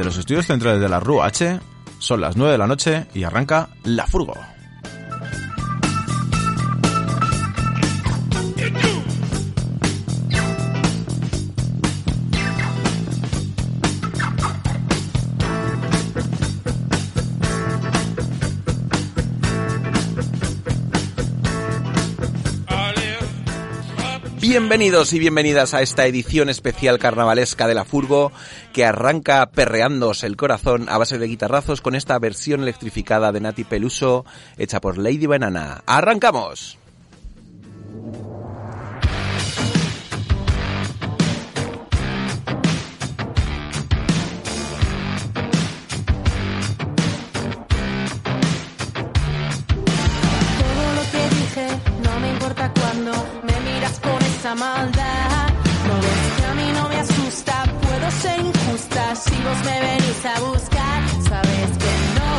Desde los estudios centrales de la RUH son las 9 de la noche y arranca La Furgo. Bienvenidos y bienvenidas a esta edición especial carnavalesca de la Furgo que arranca perreándose el corazón a base de guitarrazos con esta versión electrificada de Nati Peluso hecha por Lady Banana. ¡Arrancamos! Esa maldad. No ves que a mí no me asusta, puedo ser injusta si vos me venís a buscar. Sabes que no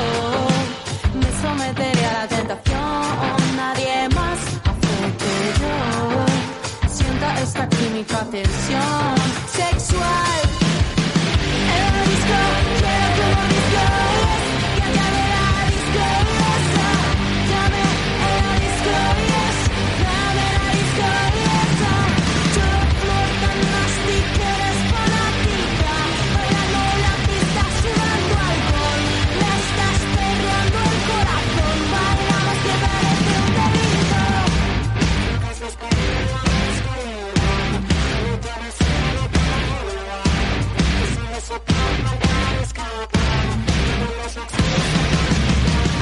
me someteré a la tentación. Nadie más hace que yo sienta esta química tensión sexual.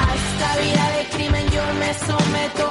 A esta vida de crimen yo me someto.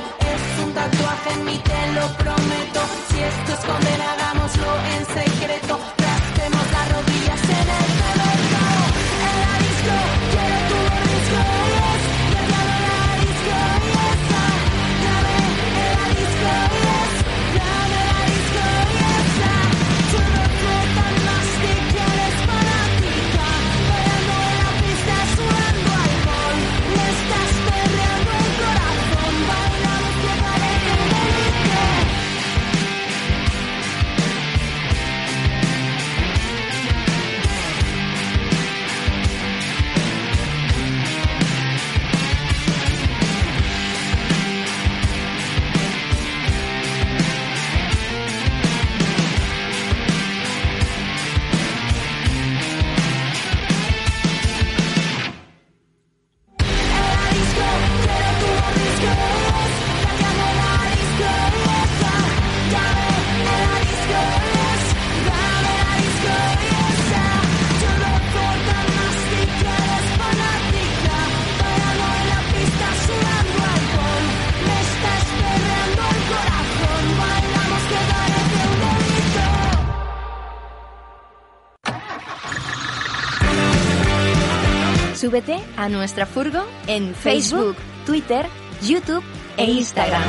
A nuestra furgo en Facebook, Twitter, YouTube e Instagram.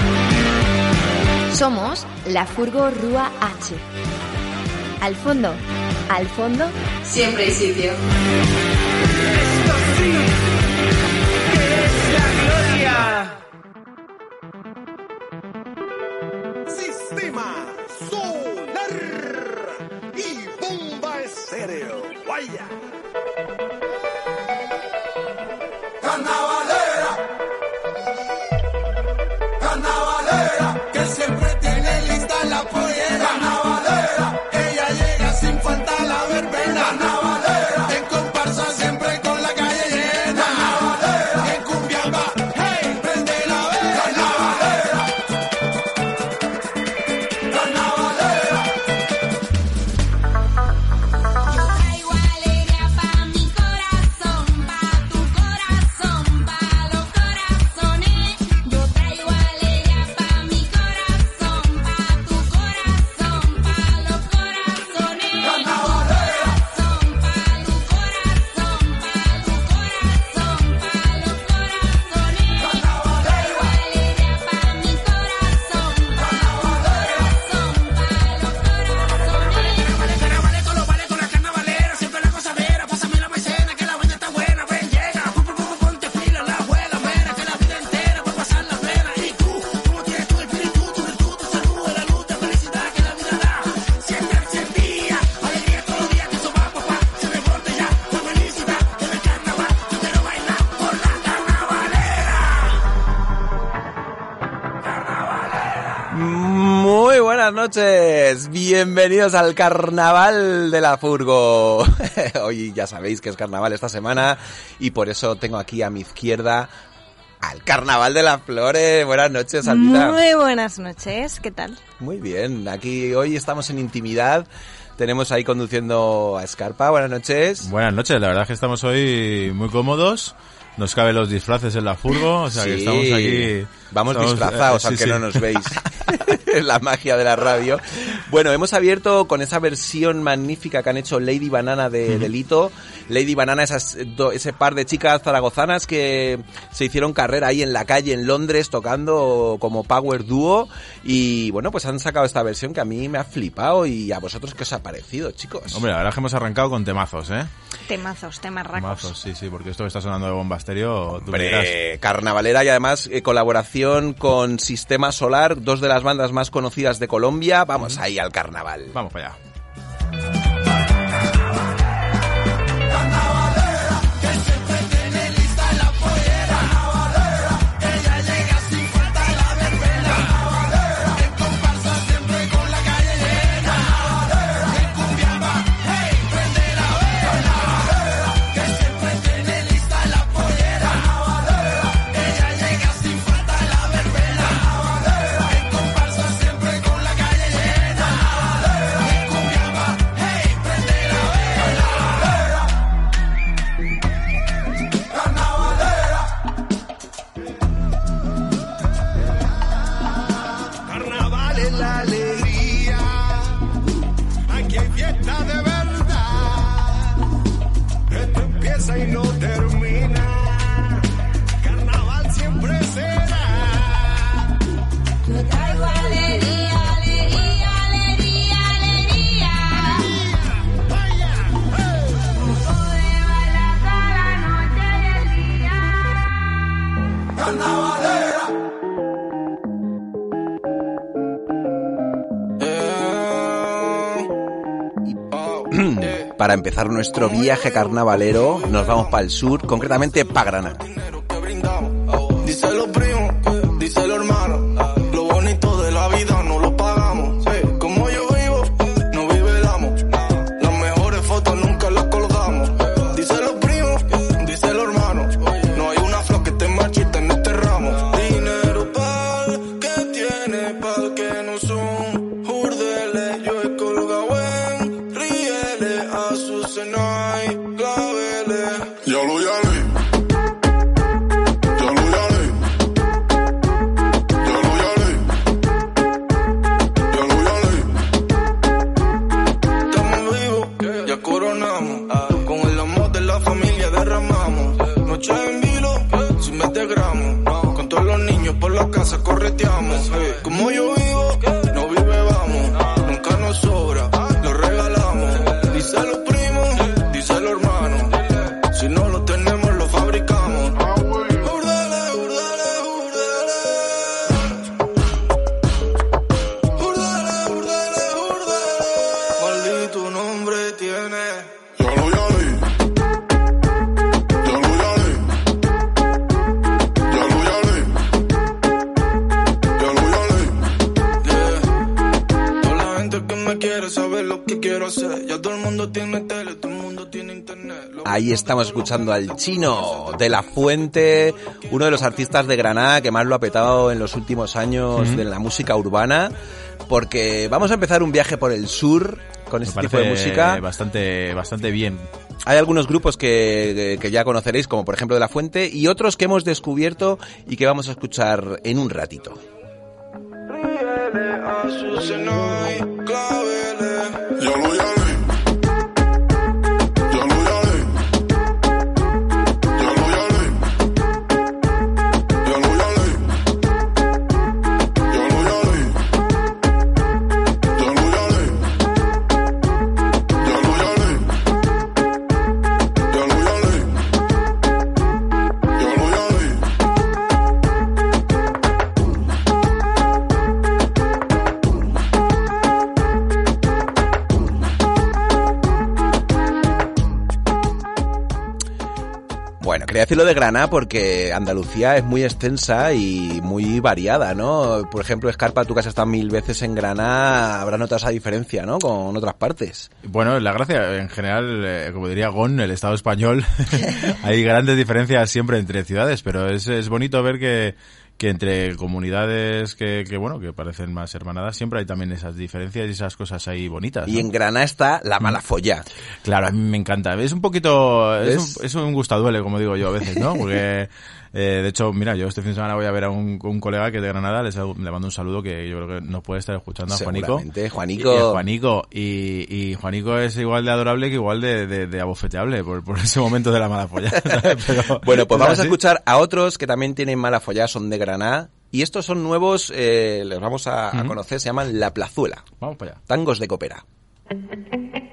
Somos la Furgo Rúa H. Al fondo, al fondo, siempre hay sitio. Bienvenidos al Carnaval de la Furgo. Hoy ya sabéis que es carnaval esta semana y por eso tengo aquí a mi izquierda al Carnaval de las Flores. Buenas noches, Albita. Muy buenas noches, ¿qué tal? Muy bien, aquí hoy estamos en intimidad. Tenemos ahí conduciendo a Escarpa. Buenas noches. Buenas noches, la verdad es que estamos hoy muy cómodos. Nos caben los disfraces en la furgo, o sea que Sí. estamos aquí. Vamos estamos, disfrazados, eh, sí, aunque sí. no nos veis. Es la magia de la radio. Bueno, hemos abierto con esa versión magnífica que han hecho Lady Banana de Delito. Lady Banana, esas, do- ese par de chicas zaragozanas que se hicieron carrera ahí en la calle en Londres tocando como Power Duo. Y bueno, pues han sacado esta versión que a mí me ha flipado. ¿Y a vosotros qué os ha parecido, chicos? Hombre, la verdad es que hemos arrancado con temazos, ¿eh? Temazos, temarracos. Temazos, sí, sí, porque esto que está sonando de bombasterio. Hombre, carnavalera y además eh, colaboración con Sistema Solar, dos de las bandas más conocidas de Colombia. Vamos ahí al carnaval. Vamos para allá. Para empezar nuestro viaje carnavalero, nos vamos para el sur, concretamente para Granada. Con todos los niños por la casa correteamos. Como yo estamos escuchando al chino de la Fuente, uno de los artistas de Granada que más lo ha petado en los últimos años de la música urbana, porque vamos a empezar un viaje por el sur con Me este tipo de música. bastante, bastante bien. Hay algunos grupos que, que ya conoceréis, como por ejemplo de la Fuente, y otros que hemos descubierto y que vamos a escuchar en un ratito. Quería decirlo de Granada porque Andalucía es muy extensa y muy variada, ¿no? Por ejemplo, Escarpa, tú que has mil veces en Granada, habrá notado esa diferencia, ¿no? Con otras partes. Bueno, la gracia, en general, eh, como diría Gon, el Estado español, hay grandes diferencias siempre entre ciudades, pero es, es bonito ver que, que entre comunidades que, que, bueno, que parecen más hermanadas, siempre hay también esas diferencias y esas cosas ahí bonitas. Y en Granada está la mala folla. Claro, a mí me encanta. Es un poquito, es ¿Ves? un, es un gustaduele, como digo yo a veces, ¿no? Porque, eh, de hecho, mira, yo este fin de semana voy a ver a un, un colega que es de Granada, les, le mando un saludo que yo creo que nos puede estar escuchando a Juanico. Juanico. Y, y Juanico. Y, y Juanico es igual de adorable que igual de, de, de abofeteable por, por ese momento de la mala folla. Pero- Bueno, pues es vamos a escuchar a otros que también tienen mala folla, son de Granada. Y estos son nuevos, eh, les vamos a, a conocer, se llaman La Plazuela. Vamos para allá. Tangos de copera.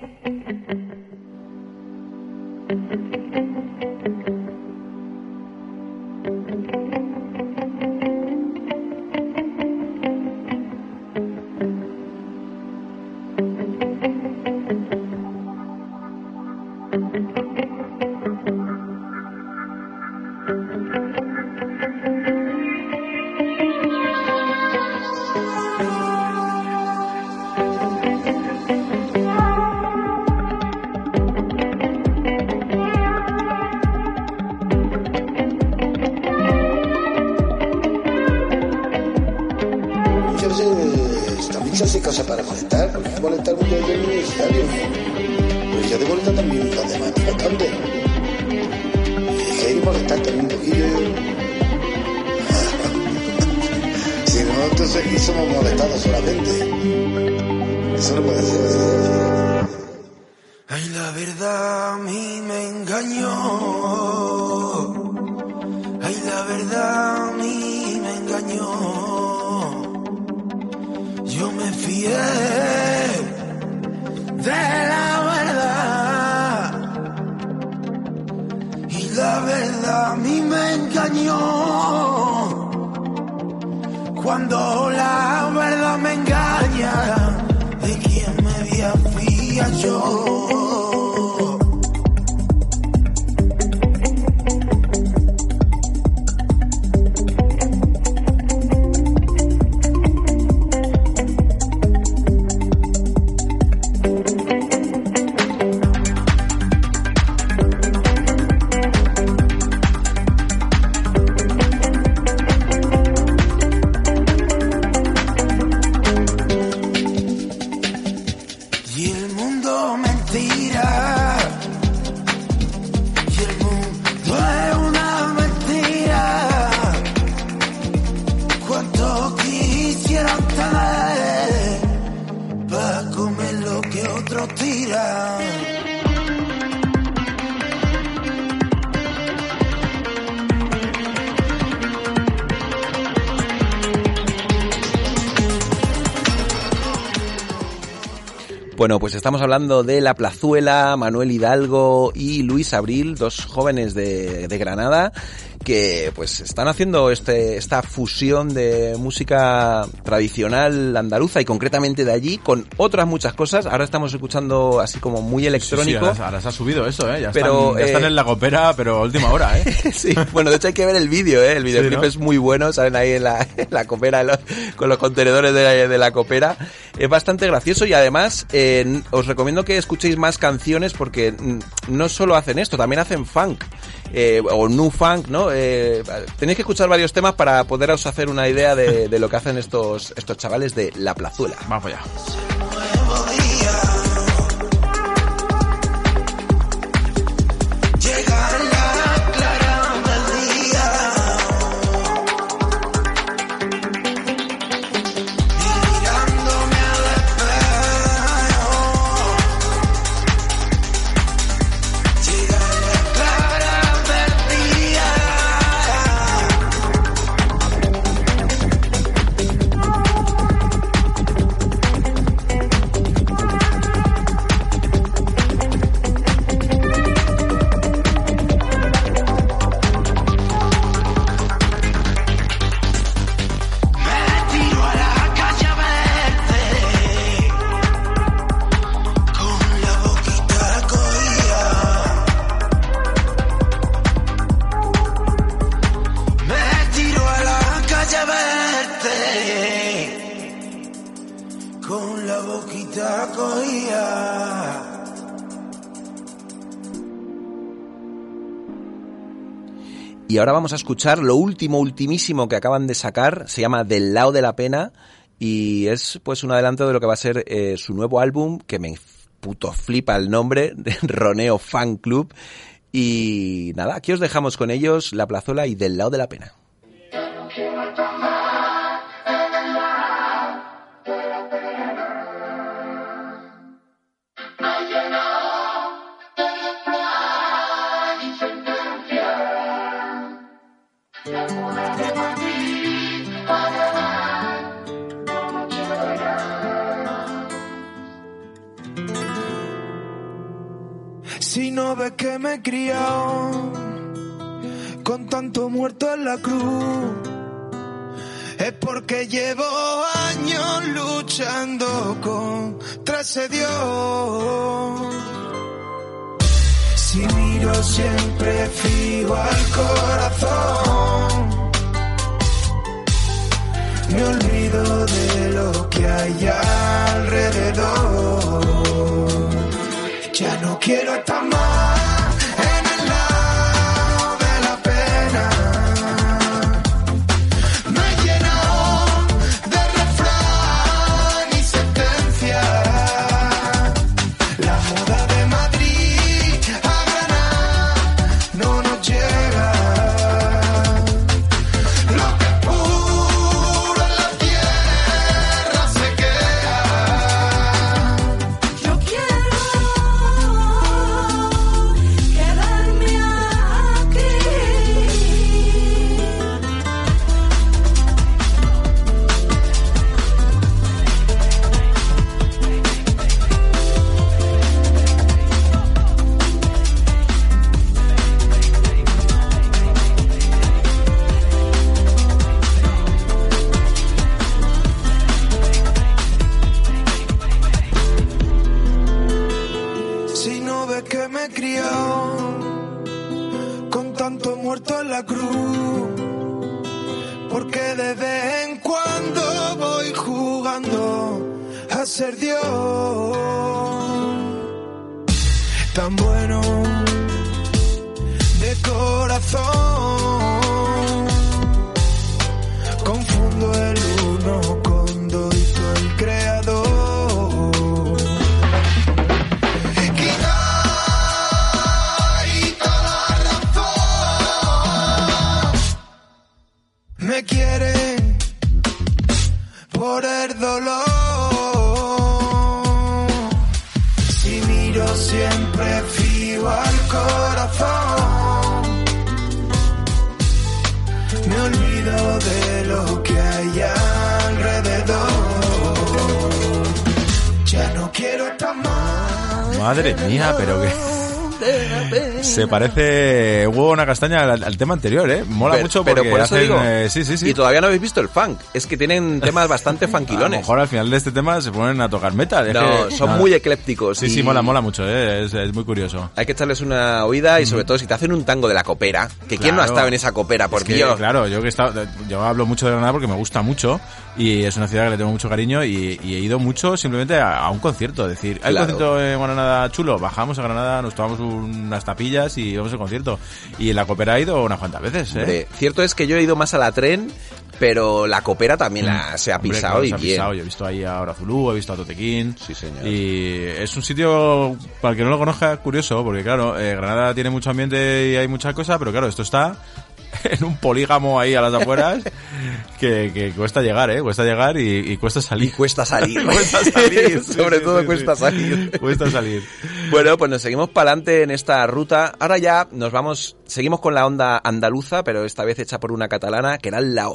pues estamos hablando de La Plazuela, Manuel Hidalgo y Luis Abril, dos jóvenes de, de Granada que pues están haciendo este, esta fusión de música tradicional andaluza y concretamente de allí con otras muchas cosas. Ahora estamos escuchando así como muy electrónico. Sí, sí, ahora, ahora se ha subido eso, ¿eh? Ya, Pero, están, ya están eh, en la copera, pero a última hora, ¿eh? Sí, bueno, de hecho hay que ver el vídeo, ¿eh? El videoclip ¿no? es muy bueno, salen ahí en la, en la copera, en los- con los contenedores de la, de la copera. Es bastante gracioso y además eh, os recomiendo que escuchéis más canciones porque no solo hacen esto, también hacen funk. Eh, o new funk, ¿no? Eh, tenéis que escuchar varios temas para poderos hacer una idea de, de lo que hacen estos, estos chavales de La Plazuela. Vamos allá. Y ahora vamos a escuchar lo último, ultimísimo que acaban de sacar. Se llama Del lado de la pena y es pues un adelanto de lo que va a ser eh, su nuevo álbum que me puto flipa el nombre, de Roneo Fan Club. Y nada, aquí os dejamos con ellos La Plazola y Del lado de la pena. Si no ves que me he criado con tanto muerto en la cruz, es porque llevo años luchando contra ese Dios. Si miro siempre fijo al corazón, me olvido de lo que hay alrededor. Ya no quiero estar más parece castaña al, al tema anterior, ¿eh? Mola Pero- mucho pero porque por eso hacen, digo, eh, sí, sí, sí. Y todavía no habéis visto el funk. Es que tienen temas bastante A lo funkilones. mejor al final de este tema se ponen a tocar metal. No, que- son muy eclépticos. Sí, y sí, mola, mola mucho, ¿eh? Es, es muy curioso. Hay que echarles una oída y sobre todo si te hacen un tango de la copera, que quién no ha Claro. estado en esa copera, por Es que, Dios. Claro, yo que he estado, yo hablo mucho de Granada porque me gusta mucho y es una ciudad que le tengo mucho cariño y, y he ido mucho simplemente a, a un concierto. Es decir, hay Claro. un concierto en Granada chulo, bajamos a Granada, nos tomamos unas tapillas y vamos al concierto. Y la copera he ido unas cuantas veces, ¿eh? Hombre, cierto es que yo he ido más a la tren, pero la copera también la, se ha Hombre, pisado claro, y se ha bien. pisado. Yo he visto ahí a Horazulú, he visto a Totequín. Sí, señor. Y es un sitio, para el que no lo conozca, curioso, porque claro, eh, Granada tiene mucho ambiente y hay mucha cosa, pero claro, esto está en un polígamo ahí a las afueras que, que cuesta llegar, ¿eh? Cuesta llegar y, y cuesta salir. Cuesta salir. Cuesta salir. Sobre sí, todo sí, cuesta sí. salir. Cuesta salir. Bueno, pues nos seguimos para adelante en esta ruta. Ahora ya nos vamos, seguimos con la onda andaluza, pero esta vez hecha por una catalana, que era la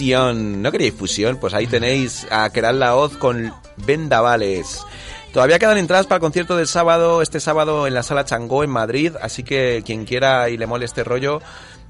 ¿No queréis fusión? Pues ahí tenéis a Keral Laoz con Vendavales. Todavía quedan entradas para el concierto del sábado, este sábado en la Sala Changó en Madrid, así que quien quiera y le mole este rollo,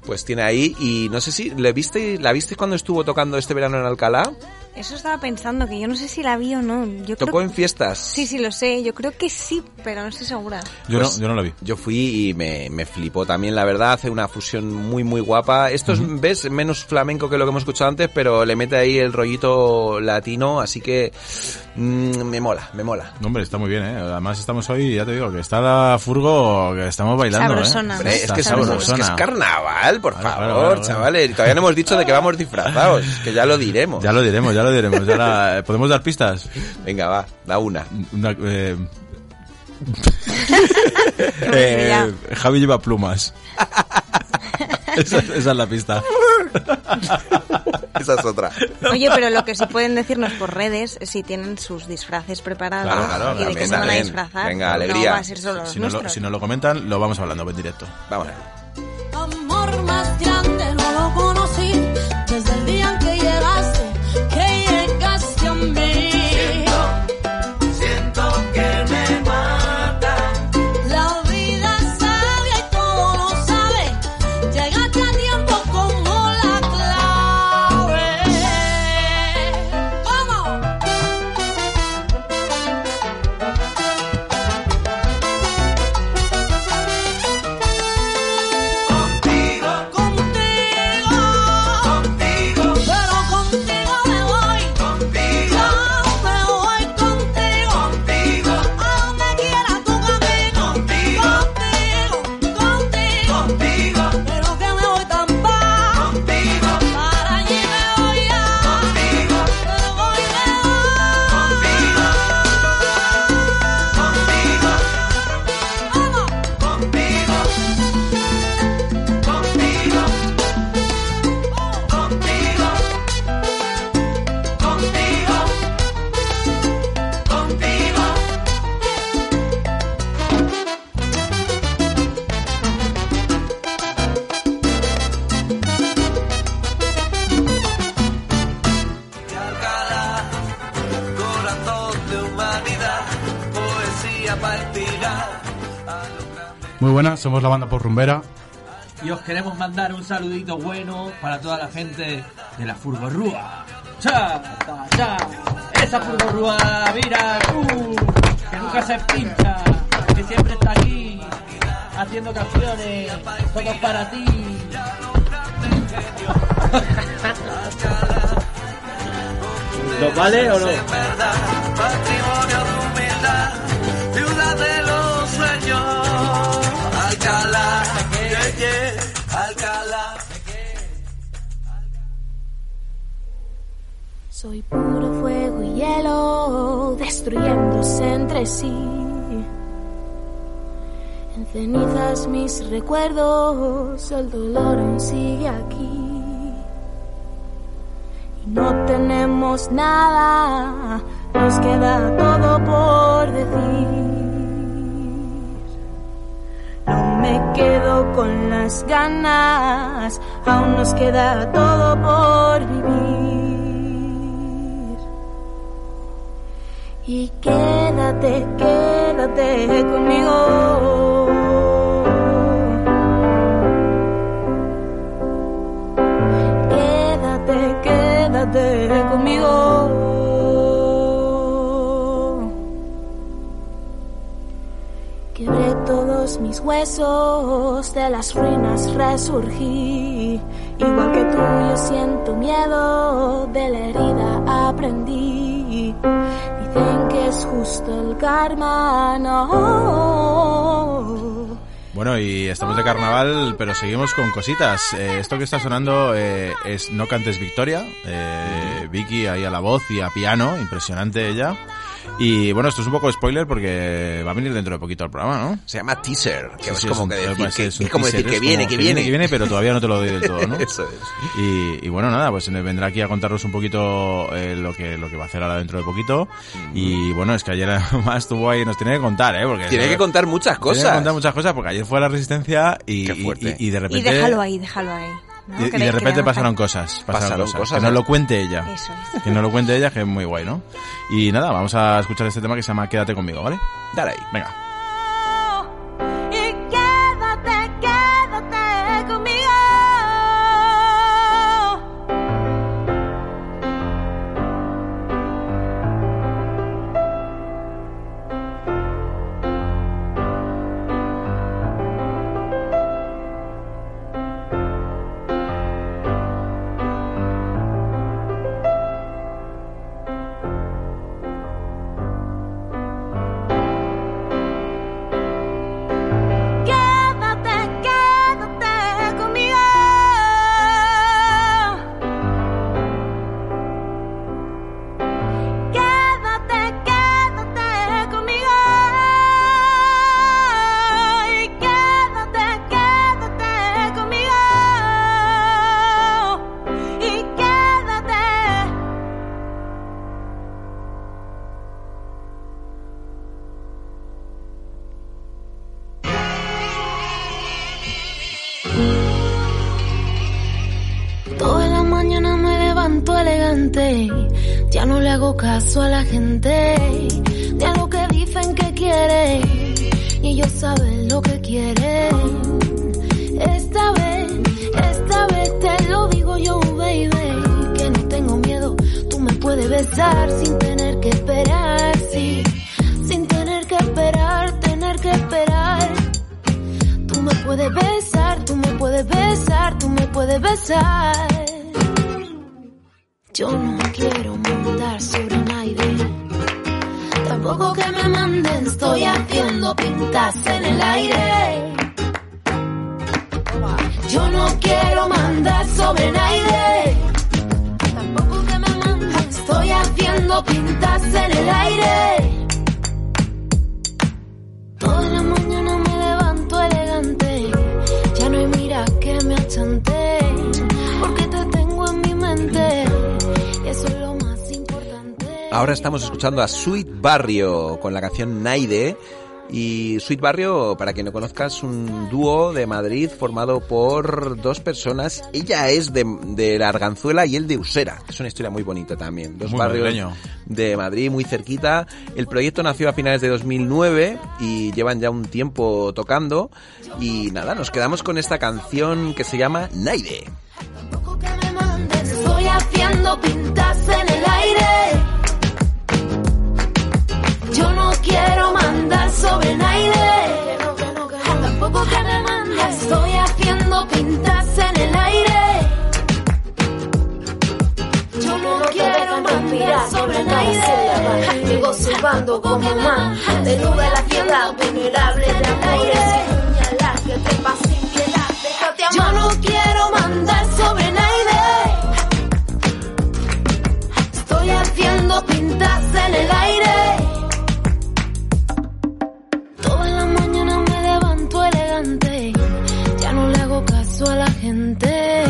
pues tiene ahí. Y no sé si, ¿le viste, ¿la viste cuando estuvo tocando este verano en Alcalá? Eso estaba pensando, que yo no sé si la vi o no. Yo creo Tocó en fiestas. Sí, sí, lo sé. Yo creo que sí, pero no estoy segura. Yo, Pues no, yo no la vi. Yo fui y me, me flipó también, la verdad, hace una fusión muy muy guapa. Esto es, ves, menos flamenco que lo que hemos escuchado antes, pero le mete ahí el rollito latino, así que mm, me mola, me mola. No, hombre, está muy bien, ¿eh? Además estamos hoy, ya te digo, que está la furgo, que estamos bailando, Sabrosona, ¿eh? es, que es que es sabrosona. carnaval, por favor, chavales. Todavía no hemos dicho de que vamos disfrazados, que ya lo diremos. Ya lo diremos, ya lo diremos. Ya la- ¿Podemos dar pistas? Venga, va, da una. Una, eh, Ya. eh, Javi lleva plumas. esa, esa es la pista. Esa es otra. Oye, pero lo que sí pueden decirnos por redes es si tienen sus disfraces preparados Claro, claro, y de qué se van a disfrazar. Venga, alegría. No va a ser solo los Si nos, lo, si comentan, lo vamos hablando en directo. Vamos a ver. Amor más grande no lo conocí desde el día somos la banda por Rumbera. Y os queremos mandar un saludito bueno para toda la gente de la Furgorrúa. ¡Cha! ¡Cha! Esa Furgorrúa, mira, uh, que nunca se pincha, que siempre está aquí, haciendo canciones, todo para ti. ¿Nos vale o no? Soy puro fuego y hielo, destruyéndose entre sí. En cenizas mis recuerdos, el dolor aún sigue aquí. Y no tenemos nada, nos queda todo por decir. No me quedo con las ganas, aún nos queda todo por vivir. Y quédate, quédate conmigo. Quédate, quédate conmigo. Quebré todos mis huesos, de las ruinas resurgí. Igual que tú, yo siento miedo, de la herida aprendí. Dicen que es justo el karma, no. Bueno, y estamos de carnaval, pero seguimos con cositas. Eh, esto que está sonando eh, es No Cantes Victoria. Eh, Vicky ahí a la voz y a piano, impresionante ella. Y bueno, esto es un poco spoiler porque va a venir dentro de poquito al programa, ¿no? Se llama teaser, que Sí, es sí, como un- que decir, que, es como teaser, decir que es viene, como que viene. que viene, pero todavía no te lo doy del todo, ¿no? Eso es. Y, y bueno, nada, pues vendrá aquí a contarnos un poquito eh, lo que lo que va a hacer ahora dentro de poquito. Y bueno, es que ayer además estuvo ahí, nos tiene que contar, ¿eh? Porque Tiene que contar muchas Tiene que cosas. contar muchas cosas porque ayer fue a la resistencia y, Qué y- y- y de Y repente... déjalo ahí, déjalo ahí. ¿No? Y, de repente pasaron cosas, pasaron, Pasaron cosas. cosas, Que nos ¿eh? lo cuente ella. Eso es. Que nos lo cuente ella, que es muy guay, ¿no? Y nada, vamos a escuchar este tema que se llama Quédate conmigo, ¿vale? Dale ahí. Venga. A la gente, escuchando a Sweet Barrio con la canción Naide. Y Sweet Barrio, para quien no conozca, es un dúo de Madrid formado por dos personas. Ella es de, de la Arganzuela y él de Usera. Es una historia muy bonita también. Dos Muy barrios madrileño. de Madrid, muy cerquita. El proyecto nació a finales de 2009 y llevan ya un tiempo tocando. Y nada, nos quedamos con esta canción que se llama Naide. Tampoco sobre nadie. Tampoco que me mandes, estoy haciendo pintas en el aire. Yo no quiero mandar sobre nadie. Llego silbando como más De nube la ciudad vulnerable de amores que te piedad Déjate Yo no quiero mandar sobre nadie. Estoy haciendo pintas en el aire. A la gente.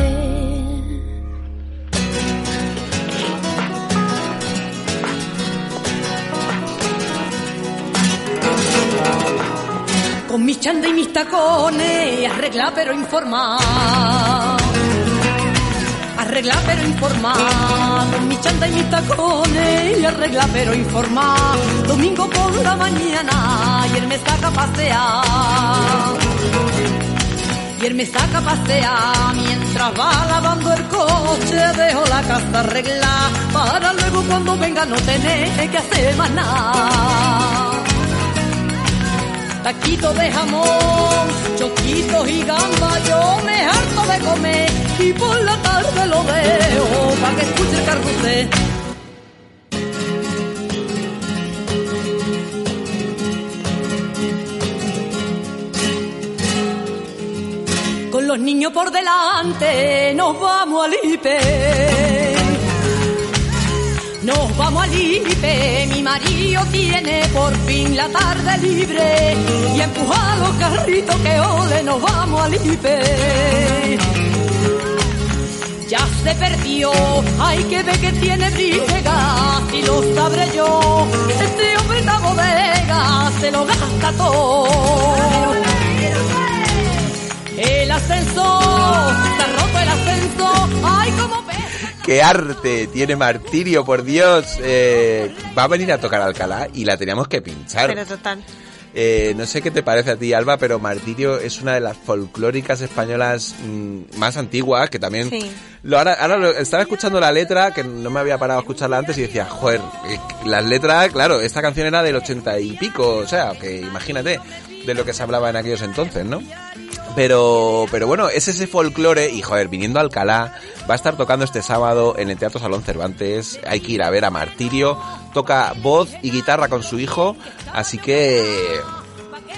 Con mis chanda y mis tacones, arregla pero informa. Arregla pero informa. Con mis chanda y mis tacones, arregla pero informa. Domingo por la mañana, y él me saca a pasear. Y él me saca a pasear mientras va lavando el coche, dejo la casa arreglada para luego cuando venga no tener que hacer más nada taquito de jamón, choquitos y gamba, yo me harto de comer y por la tarde lo veo para que escuche el carrusel. Los niños por delante nos vamos al IPE. Nos vamos al IPE, mi marido tiene por fin la tarde libre y empuja los carritos que ole, nos vamos al IPE. Ya se perdió, hay que ver que tiene briga, si lo sabré yo, este hombre está bodega, se lo gasta todo. El ascensor, se ha roto el ascensor. Ay, como ve. ¡Qué arte! Tiene Martirio, por Dios. Eh, va a venir a tocar Alcalá y la teníamos que pinchar. Pero total. Eh, no sé qué te parece a ti, Alba, pero Martirio es una de las folclóricas españolas mm, más antiguas, que también... Sí. Lo, ahora, ahora lo- estaba escuchando la letra, que no me había parado a escucharla antes, y decía, joder, eh, las letras, claro, esta canción era del ochenta y pico, o sea, que imagínate de lo que se hablaba en aquellos entonces, ¿no? Pero, pero bueno, es ese folclore y joder, viniendo a Alcalá, va a estar tocando este sábado en el Teatro Salón Cervantes. Hay que ir a ver a Martirio. Toca voz y guitarra con su hijo, así que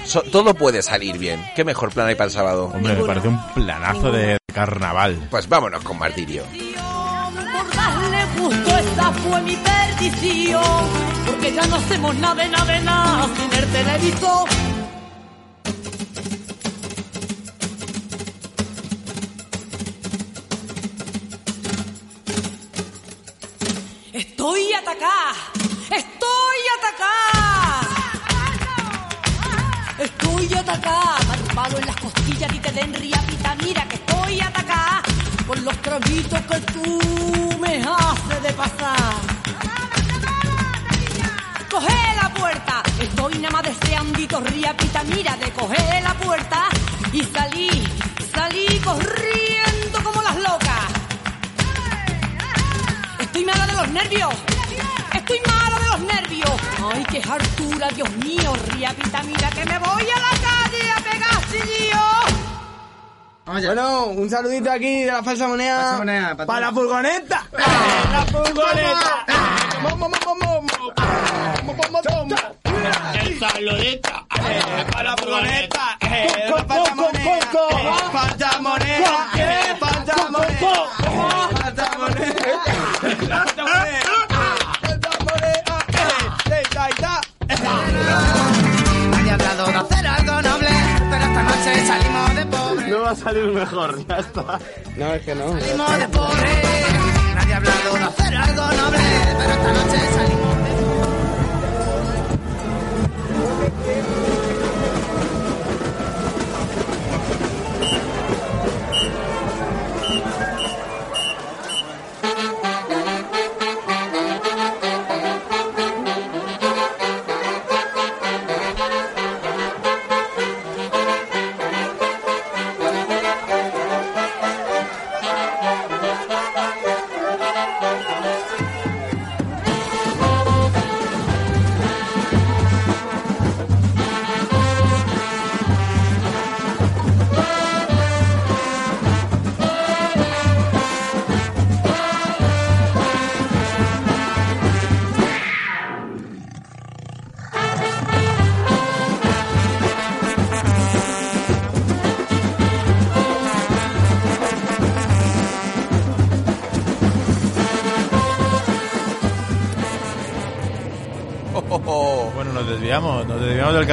so- todo puede salir bien. ¿Qué mejor plan hay para el sábado? Hombre, me parece un planazo de carnaval. Pues vámonos con Martirio. Por darle gusto, esa fue mi perdición. Porque ya no hacemos nada de nada de nada sin el televisor. Estoy atacada, estoy atacada. Estoy atacada, palo en las costillas y te den riapita. Mira que estoy atacada por los traguitos que tú me haces de pasar. Coge la puerta, estoy nada más deseandito riapita. Mira de coger la puerta y salí, salí corriendo Estoy mala de los nervios. Estoy mala de los nervios. Ay, qué hartura, Dios mío, riapita, mira que me voy a la calle a pegar chillillo. Bueno, un saludito aquí de la falsa moneda, Falsa moneda, para para la furgoneta. la furgoneta. El saludito para la furgoneta. Falta moneda, eh, falta moneda, eh, falta moneda, Nadie ha hablado de hacer algo noble, pero esta noche salimos de pobre. No va a salir mejor, ya está. No, es que no. Salimos de pobre. Nadie ha hablado de hacer algo noble, pero esta noche salimos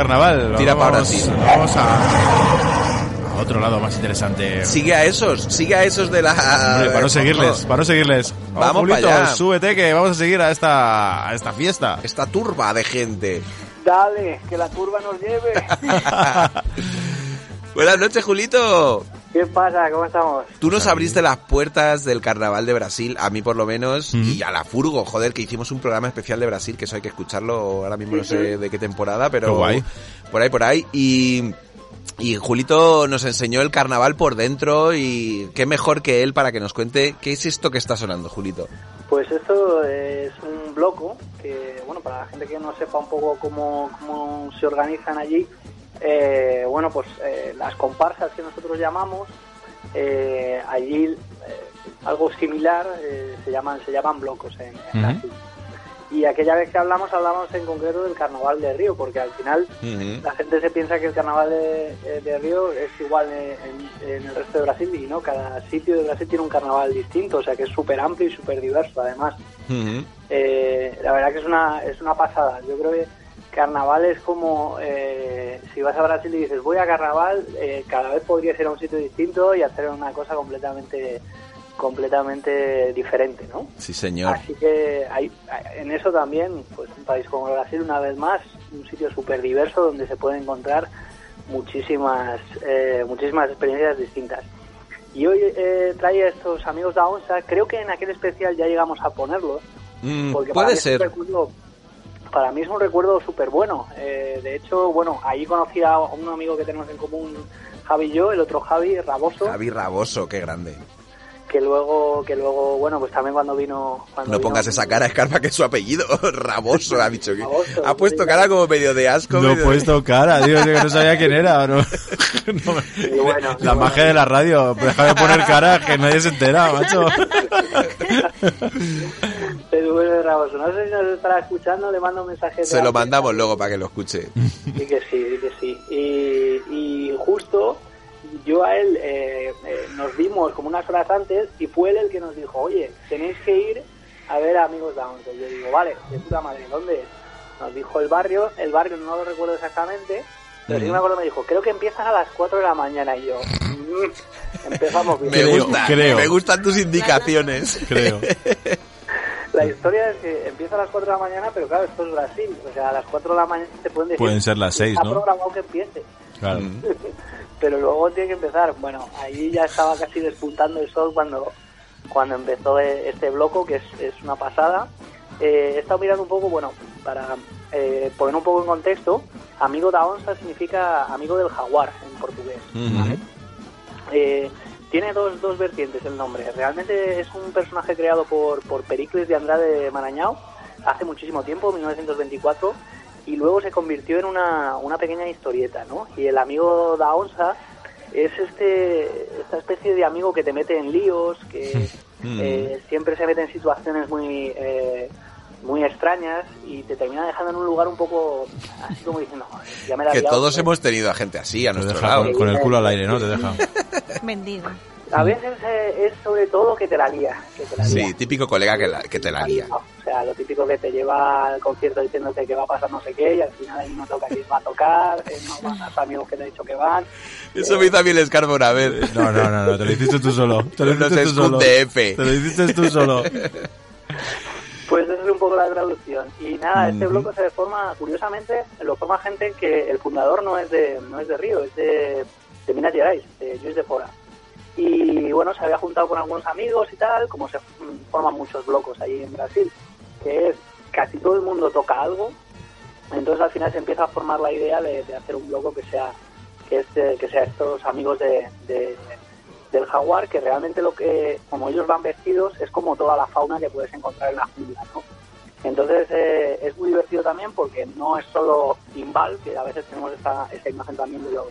carnaval. Tira vamos, para. Vamos a, a otro lado más interesante. Sigue a esos, sigue a esos de la... Hombre, para no seguirles, para no seguirles. Vamos Julito, para allá. súbete que vamos a seguir a esta, a esta fiesta. Esta turba de gente. Dale, que la curva nos lleve. Buenas noches, Julito. ¿Qué pasa? ¿Cómo estamos? Tú nos abriste las puertas del carnaval de Brasil, a mí por lo menos, y a la Furgo, joder, que hicimos un programa especial de Brasil, que eso hay que escucharlo, ahora mismo no sé sí. de qué temporada, pero Qué guay. por ahí, por ahí, y, y Julito nos enseñó el carnaval por dentro, y qué mejor que él para que nos cuente qué es esto que está sonando, Julito. Pues esto es un bloco que, bueno, para la gente que no sepa un poco cómo, cómo se organizan allí, eh, bueno, pues eh, las comparsas que nosotros llamamos, eh, allí eh, algo similar eh, se llaman se llaman blocos en, en Brasil. Y aquella vez que hablamos, hablamos en concreto del carnaval de Río, porque al final la gente se piensa que el carnaval de, de Río es igual en, en el resto de Brasil y no, cada sitio de Brasil tiene un carnaval distinto, o sea que es súper amplio y súper diverso además. La verdad que es una, es una pasada. Yo creo que carnaval es como eh, si vas a Brasil y dices voy a carnaval, eh, cada vez podrías ir a un sitio distinto y hacer una cosa completamente completamente diferente, ¿no? Sí, señor. Así que hay, en eso también, pues un país como Brasil, una vez más, un sitio súper diverso donde se pueden encontrar muchísimas, eh, muchísimas experiencias distintas. Y hoy eh, trae a estos amigos de Aonsa, creo que en aquel especial ya llegamos a ponerlos, Mm, porque para puede mí es un ser. recuerdo- para mí es un recuerdo súper bueno. Eh, de hecho, bueno, ahí conocí a un amigo que tenemos en común, Javi y yo, el otro Javi, Raboso, Javi Raboso, qué grande. que luego, que luego, bueno, pues también cuando vino... Cuando No vino- pongas esa cara, Escarpa, que es su apellido. Raboso, ha dicho que. Raboso, Ha puesto sí, cara como medio de asco. No he de- puesto cara, tío, que no sabía quién era. ¿no? Y bueno, La magia de la radio, déjame poner cara que nadie se entera, macho. Pero bueno, Raboso, no sé si nos estará escuchando, le mando un mensaje. Se lo mandamos luego para que lo escuche. Sí que sí, sí que sí. Y, y justo yo a él eh, eh, nos vimos como unas horas antes y fue él el que nos dijo, oye, tenéis que ir a ver a Amigos de Aonce. Yo digo, vale, de puta madre, ¿dónde es? Nos dijo el barrio, el barrio no lo recuerdo exactamente, pero sí me acuerdo, me dijo, creo que empiezan a las 4 de la mañana y yo, "Mm, empezamos bien. Me gusta, creo. me gustan tus indicaciones. Creo. La historia es que empieza a las 4 de la mañana, pero claro, esto es Brasil, o sea, a las 4 de la mañana te pueden decir... Pueden ser las seis, Está ¿no? programado que empiece. Claro. pero luego tiene que empezar. Bueno, ahí ya estaba casi despuntando el sol cuando, cuando empezó e- este bloco, que es, es una pasada. Eh, he estado mirando un poco, bueno, para eh, poner un poco en contexto, amigo da onza significa amigo del jaguar en portugués. Ujú. Eh, tiene dos, dos vertientes el nombre. Realmente es un personaje creado por, por Pericles de Andrade de Marañao hace muchísimo tiempo, 1924, y luego se convirtió en una, una pequeña historieta, ¿no? Y el amigo da onza es este esta especie de amigo que te mete en líos, que eh, siempre se mete en situaciones muy eh, muy extrañas y te termina dejando en un lugar un poco así como diciendo, "Joder, ya me la he Que liado". todos hemos tenido a gente así a Te nuestro lado. con, con el culo al aire, ¿no? Te deja. Vendido. A veces eh, es sobre todo que te la lía. Que te la lía. Sí, típico colega que, la- que te la lía. O sea, lo típico que te lleva al concierto diciéndote que va a pasar no sé qué y al final ahí no toca quién va a tocar, eh, no van a amigos que te han dicho que van. Eso me hizo a mí el escarpa una vez. No, no, no, no, te lo hiciste tú solo. Te lo No hiciste sé, tú es un solo. DF. Te lo hiciste tú solo. Pues esa es un poco la traducción. Y nada, este Ujú. bloque se forma, curiosamente, lo forma gente que el fundador no es de, no es de Río, es de, de Minas Gerais, de Luis de Fora. Y bueno, se había juntado con algunos amigos y tal, como se forman muchos blocos ahí en Brasil, que es casi todo el mundo toca algo. Entonces al final se empieza a formar la idea de, de hacer un bloco que sea que, este, que sea estos amigos de, de- del jaguar, que realmente lo que, como ellos van vestidos, es como toda la fauna que puedes encontrar en la jungla, ¿no? Entonces eh, es muy divertido también porque no es solo timbal, que a veces tenemos esta, esta imagen también de los,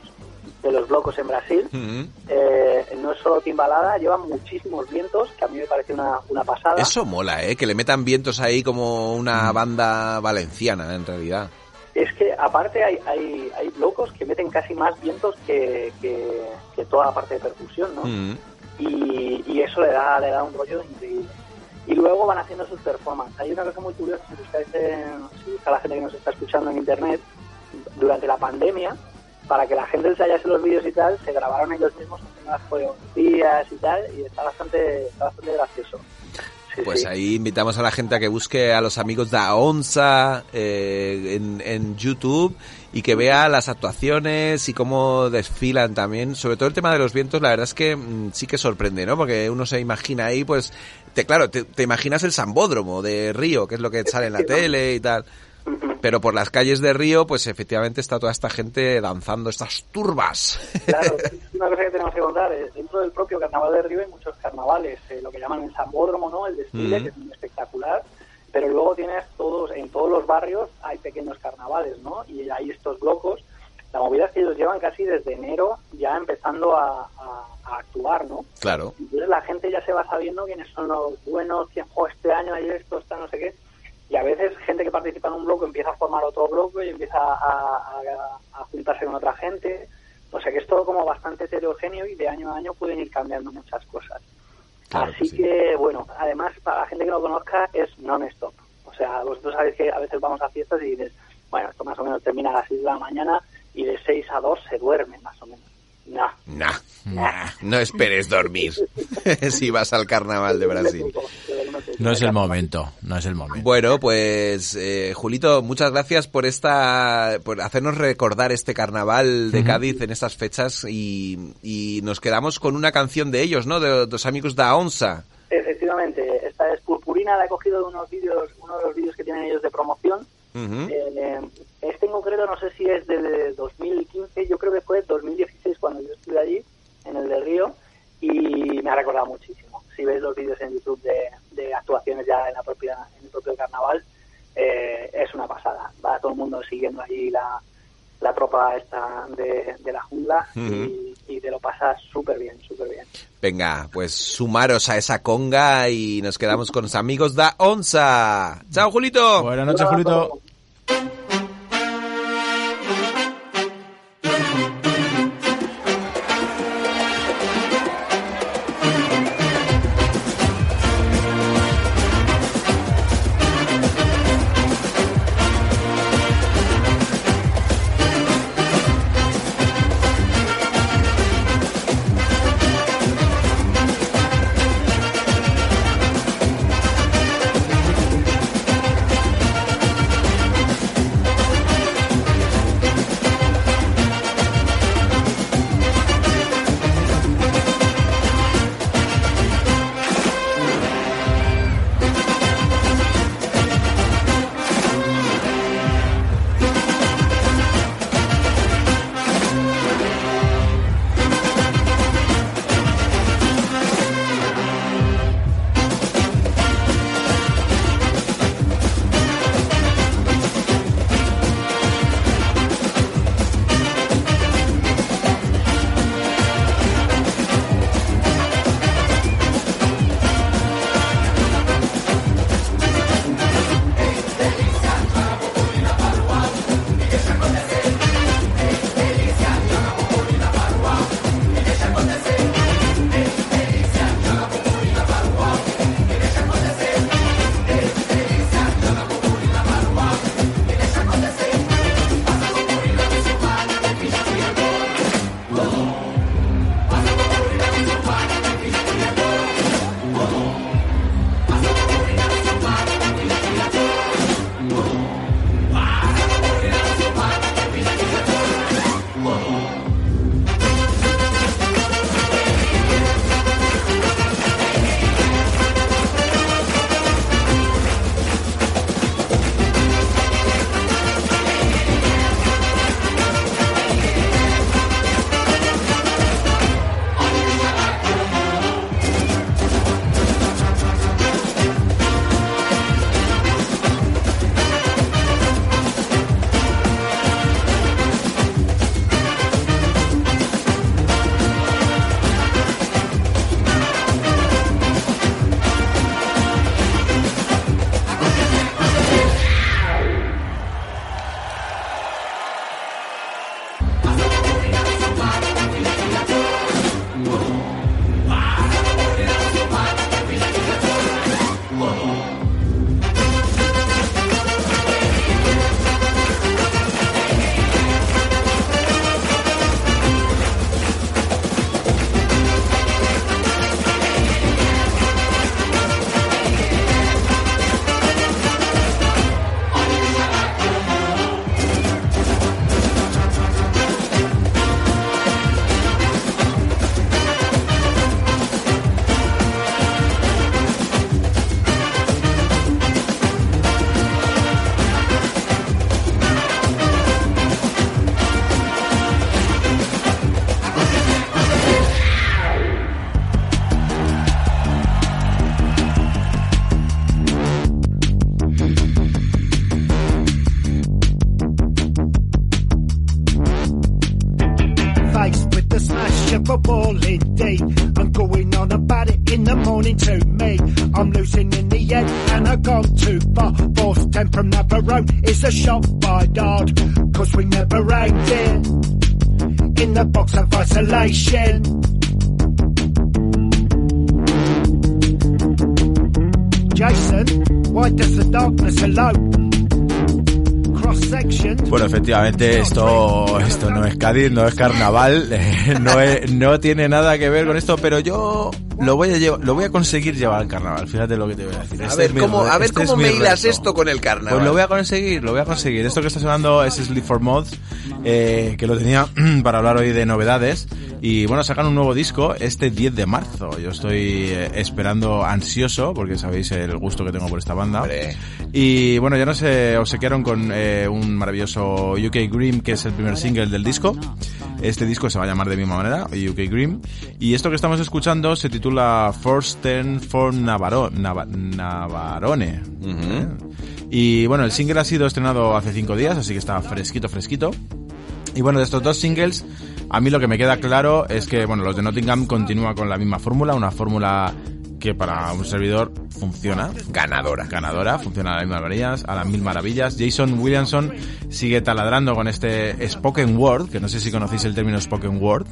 de los blocos en Brasil, eh, no es solo timbalada, llevan muchísimos vientos, que a mí me parece una, una pasada. Eso mola, ¿eh? Que le metan vientos ahí como una banda valenciana, en realidad. Es que aparte hay, hay, hay blocos que meten casi más vientos que, que, que toda la parte de percusión, ¿no? Mm. y, y eso le da, le da un rollo increíble. Y luego van haciendo sus performances. Hay una cosa muy curiosa, si buscáis si busca la gente que nos está escuchando en internet, durante la pandemia, para que la gente ensayase los vídeos y tal, se grabaron ellos mismos haciendo las coreografías y tal, y está bastante, está bastante gracioso. Sí, Pues sí. ahí invitamos a la gente a que busque a los amigos de Aonza eh, en, en YouTube y que vea las actuaciones y cómo desfilan también. Sobre todo el tema de los vientos, la verdad es que mm, sí que sorprende, ¿no? Porque uno se imagina ahí, pues, te, claro, te, te imaginas el Sambódromo de Río, que es lo que sale en la tele y tal. Pero por las calles de Río, pues efectivamente está toda esta gente danzando estas turbas. Claro, es una cosa que tenemos que contar. eh, Dentro del propio Carnaval de Río hay muchos carnavales, eh, lo que llaman el Sambódromo, ¿no? El desfile, Mm. que es muy espectacular. Pero luego tienes todos, en todos los barrios hay pequeños carnavales, ¿no? Y hay estos blocos. La movida es que ellos llevan casi desde enero ya empezando a, a- a actuar, ¿no? Claro. Entonces la gente ya se va sabiendo quiénes son los buenos, quién, "Jo, este año hay esto, está no sé qué. Y a veces gente que participa en un bloque empieza a formar otro bloque y empieza a, a- a juntarse con otra gente. O sea que es todo como bastante heterogéneo y de año a año pueden ir cambiando muchas cosas. Claro Así que bueno, además para la gente que no conozca es non-stop. O sea, vosotros sabéis que a veces vamos a fiestas y dices, bueno, esto más o menos termina a las 6 de la mañana y de 6 a 2 se duerme más o menos. No, Nah, nah, no esperes dormir si vas al carnaval de Brasil. No es el momento, no es el momento. Bueno, pues eh, Julito, muchas gracias por esta, por hacernos recordar este carnaval de. Cádiz en estas fechas y, y nos quedamos con una canción de ellos, ¿no? De los amigos da Onza. Efectivamente, esta es Purpurina, la he cogido de unos vídeos, uno de los vídeos que tienen ellos de promoción. Eh, este en concreto no sé si es de 2015, yo creo que fue 2016 cuando yo estuve allí, en el de Río, y me ha recordado muchísimo. Si ves los vídeos en YouTube de, de actuaciones ya en la propia en el propio carnaval, eh, es una pasada. Va todo el mundo siguiendo allí la, la tropa esta de, de la jungla y, y te lo pasas súper bien, súper bien. Venga, pues sumaros a esa conga y nos quedamos con los amigos da Onza. Chao, Julito. Buenas noches, Julito. Efectivamente, esto, esto no es Cádiz, no es carnaval, no, es- no tiene nada que ver con esto, pero yo lo voy a llevar, lo voy a conseguir llevar al carnaval. Fíjate lo que te voy a decir. A Este ver mi cómo, a ver este es cómo me hilas esto con el carnaval. Pues lo voy a conseguir, lo voy a conseguir. Esto que está sonando es Sleep for Mods, eh, que lo tenía para hablar hoy de novedades. Y bueno, sacan un nuevo disco este 10 de marzo. Yo estoy eh, esperando ansioso, porque sabéis el gusto que tengo por esta banda. Y bueno, ya no se obsequiaron con eh, un maravilloso UK Dream, que es el primer single del disco. Este disco se va a llamar de misma manera, UK Dream. Y esto que estamos escuchando se titula Forsten for Navaro- Nava- Navarone. ¿eh? Y bueno, el single ha sido estrenado hace cinco días, así que está fresquito, fresquito. Y bueno, de estos dos singles, a mí lo que me queda claro es que, bueno, los de Nottingham continúan con la misma fórmula, una fórmula que para un servidor funciona. Ganadora. Ganadora, funciona a las mil maravillas, a las mil maravillas. Jason Williamson sigue taladrando con este spoken word, que no sé si conocéis el término spoken word.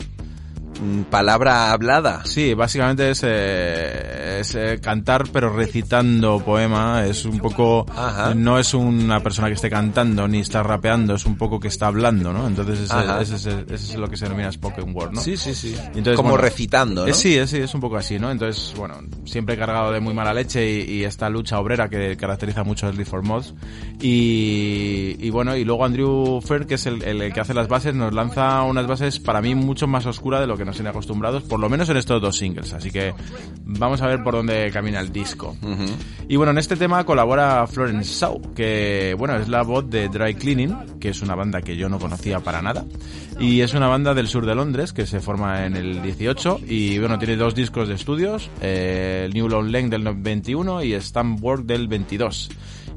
Palabra hablada. Sí, básicamente es, eh, es eh, cantar pero recitando poema. Es un poco, Ajá. no es una persona que esté cantando ni está rapeando, es un poco que está hablando, ¿no? Entonces ese, ese es, ese es lo que se denomina spoken word, ¿no? Sí, sí, sí. Entonces, Como bueno, recitando, ¿no? eh, sí, eh, sí, es un poco así, ¿no? Entonces, bueno, siempre cargado de muy mala leche y, y esta lucha obrera que caracteriza mucho a Sleep for Mods. Y, y bueno, y luego Andrew Fair, que es el, el que hace las bases, nos lanza unas bases para mí mucho más oscuras de lo que nos tiene acostumbrados, por lo menos en estos dos singles. Así que vamos a ver por dónde camina el disco. Y bueno, en este tema colabora Florence Shaw, que bueno, es la voz de Dry Cleaning, que es una banda que yo no conocía para nada. Y es una banda del sur de Londres que se forma en el 18 y bueno, tiene dos discos de estudios, eh, New Long Lane del 21 y Stamp Work del 22.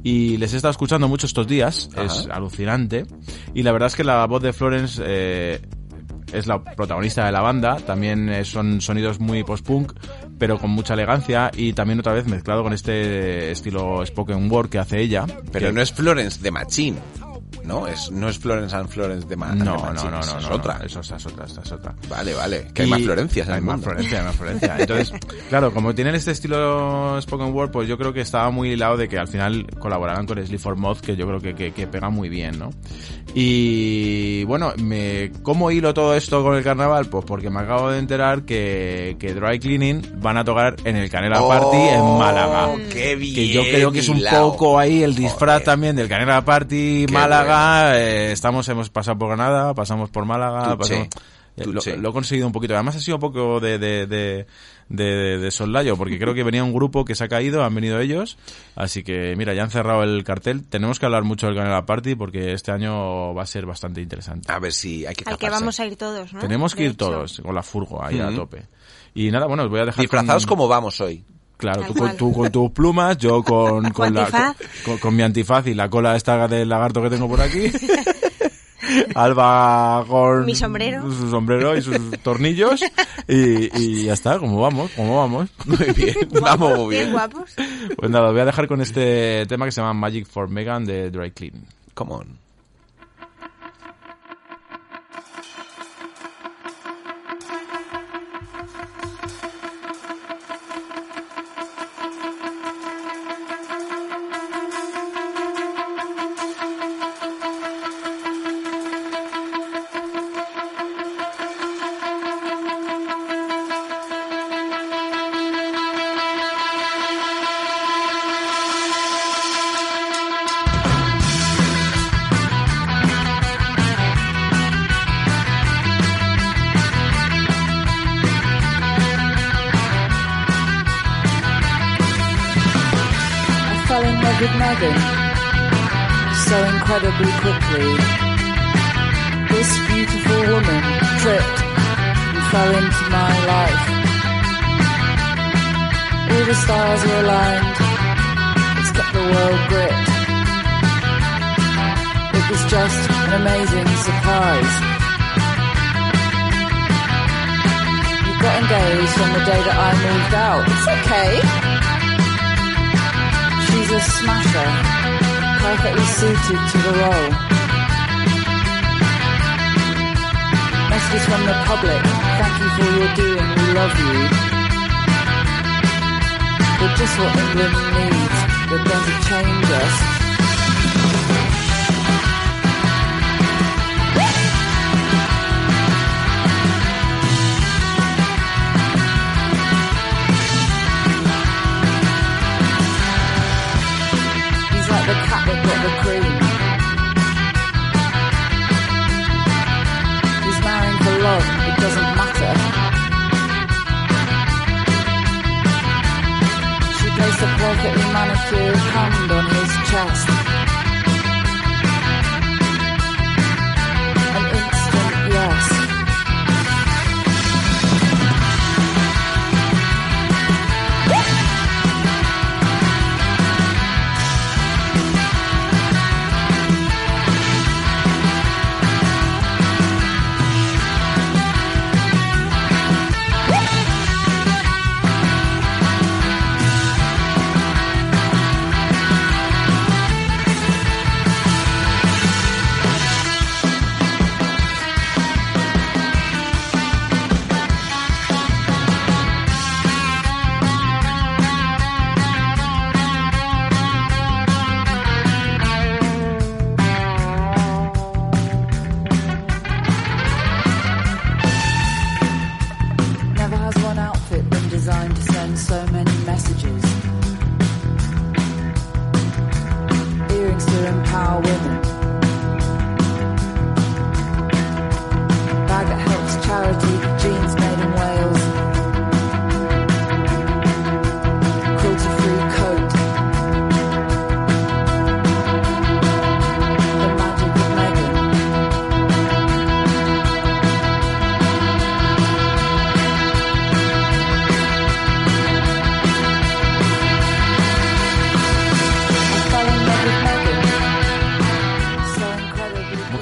Y les he estado escuchando mucho estos días, es alucinante. Y la verdad es que la voz de Florence eh, es la protagonista de la banda. También eh, son sonidos muy post-punk, pero con mucha elegancia y también otra vez mezclado con este estilo spoken word que hace ella. Pero que- no es Florence de Machine. No, es, no es Florence and Florence de, Ma- de no, no, no, esa no, es no, otra. no, eso, esa es otra, esta es otra. Vale, vale. Que hay más Florencias en Hay más. Florencia, hay más Florencia. Entonces, claro, como tienen este estilo spoken word, pues yo creo que estaba muy hilado de que al final colaboraran con Sleep for Mod, que yo creo que, que, que pega muy bien, ¿no? Y bueno, me, ¿cómo hilo todo esto con el carnaval? Pues porque me acabo de enterar que, que Dry Cleaning van a tocar en el Canela Party en Málaga. Oh, qué bien que yo creo que es un hilado. poco ahí el disfraz también del Canela Party Qué Málaga. Eh, estamos, hemos pasado por Granada, pasamos por Málaga, pasamos- eh, lo, he conseguido un poquito. Además ha sido un poco de, de, de, de, de soslayo, porque creo que venía un grupo que se ha caído, han venido ellos. Así que, mira, ya han cerrado el cartel. Tenemos que hablar mucho del Canela Party porque este año va a ser bastante interesante. A ver si hay que Al que vamos a ir todos, ¿no? Tenemos que De ir hecho. todos con la furgo ahí a tope. Y nada, bueno, os voy a dejar Disfrazados con- como vamos hoy. Claro, tú con, tú con tus plumas, yo con, con, la, con, con mi antifaz y la cola esta del lagarto que tengo por aquí. Alba con Mi sombrero. su sombrero y sus tornillos y, y ya está, como vamos, como vamos. Muy bien, vamos muy Bien bien. guapos. Pues nada, os voy a dejar con este tema que se llama Magic for Megan de Dry Clean. Come on. Fell into my life. All the stars are aligned. It's kept the world gripped. It was just an amazing surprise. We got engaged on the day that I moved out. It's okay. She's a smasher, perfectly suited to the role. Messages from the public, Thank you for your doing, we love you. You're just what England needs. You're going to change us. He's like the cat that got the cream. He's marrying for love. a perfect manicure, hand on his chest.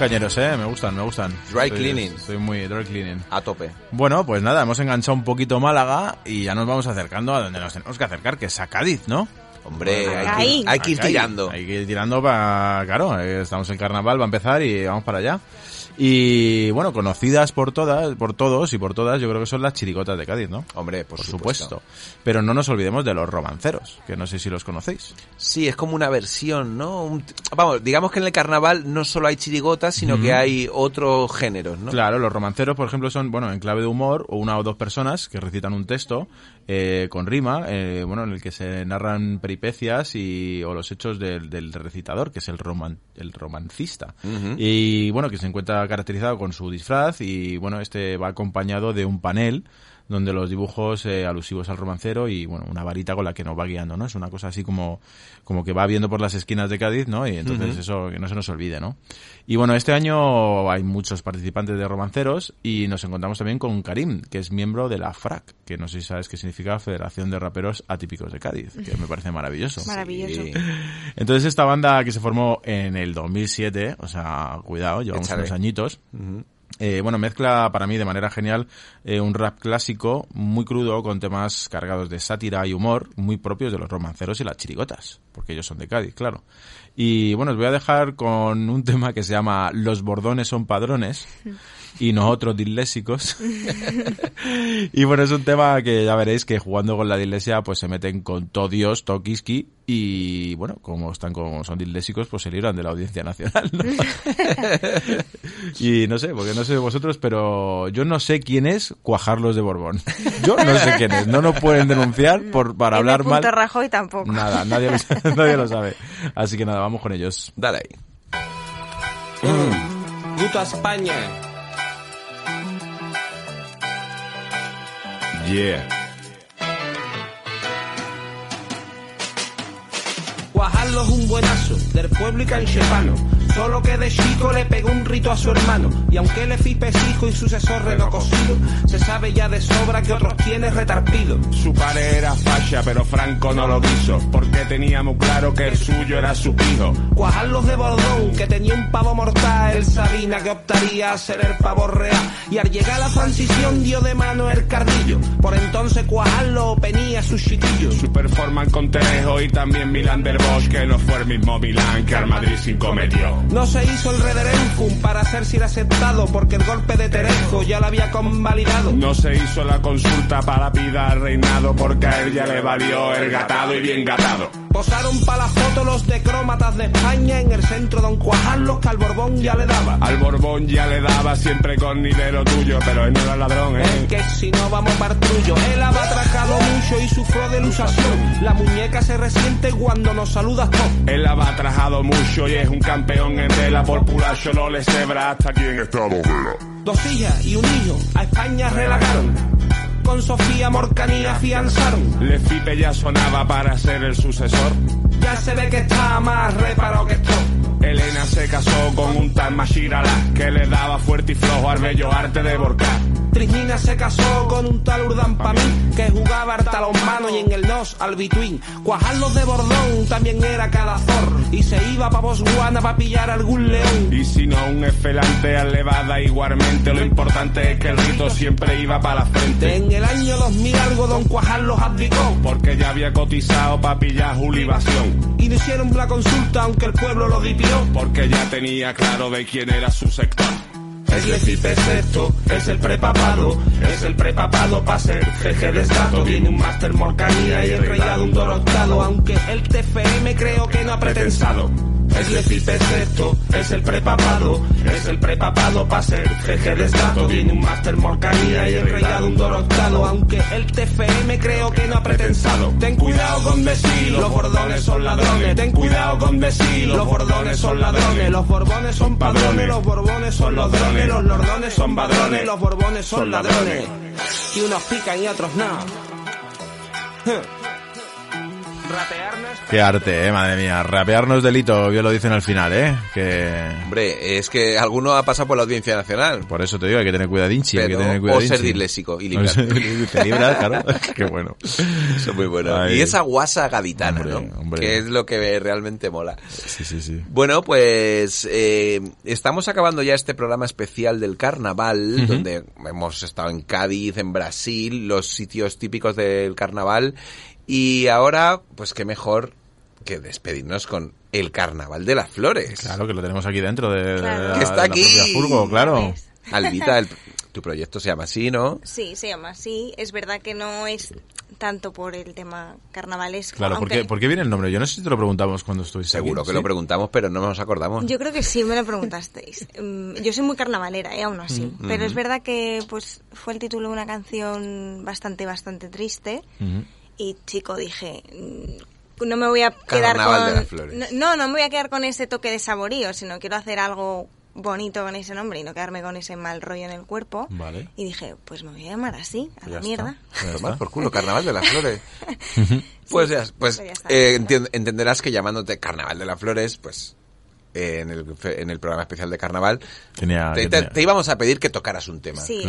Cañeros, ¿eh? Me gustan, me gustan. Dry Estoy- cleaning. Estoy muy dry cleaning. A tope. Bueno, pues nada, hemos enganchado un poquito Málaga y ya nos vamos acercando a donde nos tenemos que acercar, que es a Cádiz, ¿no? Hombre, hay que, Ahí. hay que ir Acá hay- tirando. Hay que ir tirando para... Claro, eh, estamos en carnaval, va a empezar y vamos para allá. Y bueno, conocidas por todas, por todos y por todas, yo creo que son las chirigotas de Cádiz, ¿no? Hombre, por, Por supuesto. supuesto. Pero no nos olvidemos de los romanceros, que no sé si los conocéis. Sí, es como una versión, ¿no? Un- vamos, digamos que en el carnaval no solo hay chirigotas, sino que hay otros géneros, ¿no? Claro, los romanceros, por ejemplo, son, bueno, en clave de humor, o una o dos personas que recitan un texto eh, con rima, eh, bueno, en el que se narran peripecias y, o los hechos del, del recitador, que es el, roman, el romancista. Y, bueno, que se encuentra caracterizado con su disfraz y, bueno, este va acompañado de un panel donde los dibujos eh, alusivos al romancero y bueno una varita con la que nos va guiando no es una cosa así como como que va viendo por las esquinas de Cádiz no y entonces eso que no se nos olvide no y bueno este año hay muchos participantes de romanceros y nos encontramos también con Karim que es miembro de la FRAC que no sé si sabes qué significa Federación de Raperos Atípicos de Cádiz que me parece maravilloso Maravilloso. Sí. entonces esta banda que se formó en el 2007 o sea cuidado llevamos unos añitos. Eh, bueno, mezcla para mí de manera genial eh, un rap clásico muy crudo con temas cargados de sátira y humor muy propios de los romanceros y las chirigotas, porque ellos son de Cádiz, claro. Y bueno, os voy a dejar con un tema que se llama Los bordones son padrones y nosotros dislésicos. y bueno, es un tema que ya veréis que jugando con la dislexia pues se meten con todo Dios, todo Kiski y bueno, como están como son dislésicos pues se libran de la audiencia nacional, ¿no? y no sé, porque no sé vosotros, pero yo no sé quién es Cuajarlos de Borbón. Yo no sé quién es, no nos pueden denunciar por para hablar mal. Rajoy tampoco. Nada, nadie lo, sabe- nadie lo sabe. Así que nada, vamos con ellos. Dale ahí. Puta España. Yeah. Es un buenazo, del pueblo y canchepano. Solo que de chico le pegó un rito a su hermano. Y aunque él es hijo y sucesor renocosido, se sabe ya de sobra que otros tiene retarpido. Su padre era facha, pero Franco no lo quiso, porque teníamos claro que el suyo era su hijo. Guajarlos de Bordón, que tenía un pavo mortal, el Sabina que optaría a ser el pavo real. Y al llegar a la transición dio de mano el cardillo. Por entonces Cuajarlo venía su chiquillo. Su performance con Terejo y también Milán del Bosque no fue el mismo Milán que al Madrid sin cometió. No se hizo el Rederenfum para ser si aceptado, porque el golpe de Terejo ya lo había convalidado. No se hizo la consulta para pida al reinado porque a él ya le valió el gatado y bien gatado. Posaron para la foto los decrómatas de España en el centro Don Cuajarlos que al Borbón ya le daba. Al Borbón ya le daba siempre con dinero tuyo, pero él no era ladrón, Es ¿eh? que si no vamos partrullo, él ha trajado mucho y sufrió de lusación. La muñeca se resiente cuando nos saludas tú. Él la ha trabajado mucho y es un campeón en tela por pura solo le cebra hasta aquí en Estado Vera. Dos hijas y un hijo a España relagaron. con Sofía Morcanía afianzaron. Le Fipe ya sonaba para ser el sucesor. Ya se ve que está más reparado que esto. Elena se casó con un tal Mashirala que le daba fuerte y flojo al bello arte de borcar. Trismina se casó con un tal Urdan Pamín que jugaba harta los manos y en el nos al between. Cuajarlos de Bordón también era calazor y se iba pa' Botswana pa' pillar algún león. Y si no, un esfelante al levada igualmente. Lo importante es que el rito siempre iba para la frente. En el año 2000 algo Don Cuajar los abdicó Porque ya había cotizado pa' pillar julibación. Y no hicieron la consulta aunque el pueblo lo dipió. Porque ya tenía claro de quién era su sector. Es Lecipe Sexto, es el prepapado, es el prepapado para ser jeje de estado. Tiene un máster morcanía y el reinado un dorotado, aunque el TFM creo que no ha pretensado. Es Lecipe Sexto, es el prepapado, es el prepapado para ser jeje de estado. Tiene un máster morcanía y el reinado un dorotado, aunque el TFM creo que no ha pretensado. Ten cuidado con decir, los bordones son ladrones. Ten cuidado con decir, los bordones son ladrones. Los borbones son padrones, los borbones son los drones. Los lordones son padrones, los borbones son ladrones. Y unos pican y otros no. Rapear no es Qué arte, eh, madre mía. Rapear no es delito, bien lo dicen al final, eh. Que... Hombre, es que alguno ha pasado por la Audiencia Nacional. Por eso te digo, hay que tener cuidadinchi, hay que o ser disléxico y librar. Te libras, claro. Qué bueno. Eso es muy bueno. Ay. Y esa guasa gaditana, Hombre, ¿no? hombre. Que es lo que realmente mola. Sí, sí, sí. Bueno, pues eh, estamos acabando ya este programa especial del carnaval, donde hemos estado en Cádiz, en Brasil, los sitios típicos del carnaval. Y ahora, pues qué mejor que despedirnos con el carnaval de las flores. Claro, que lo tenemos aquí dentro de, la, Que está de la aquí. Furgo, claro. Albita, el- tu proyecto se llama así, ¿no? Sí, se llama así. Es verdad que no es tanto por el tema carnavalesco. Claro, ¿por aunque qué, ¿por qué viene el nombre? Yo no sé si te lo preguntamos cuando estuviste Seguro aquí, que lo preguntamos, pero no nos acordamos. Yo creo que sí, me lo preguntasteis. Mm, Yo soy muy carnavalera, ¿eh? aún así. Mm, Pero ujú. es verdad que pues fue el título de una canción bastante, bastante triste. Ujú. Y chico, dije, mm, no me voy a quedar Carnaval con... de las flores. No, no me voy a quedar con ese toque de saborío, sino quiero hacer algo bonito con ese nombre y no quedarme con ese mal rollo en el cuerpo. Vale. Y dije, pues me voy a llamar así, a Ya la mierda. Por culo, carnaval de las flores. Pues, ya, pues pues ya está. eh, entenderás que llamándote carnaval de las flores, pues eh, en, el, en el programa especial de carnaval, Tenía, te, tenía- te íbamos a pedir que tocaras un tema. Sí,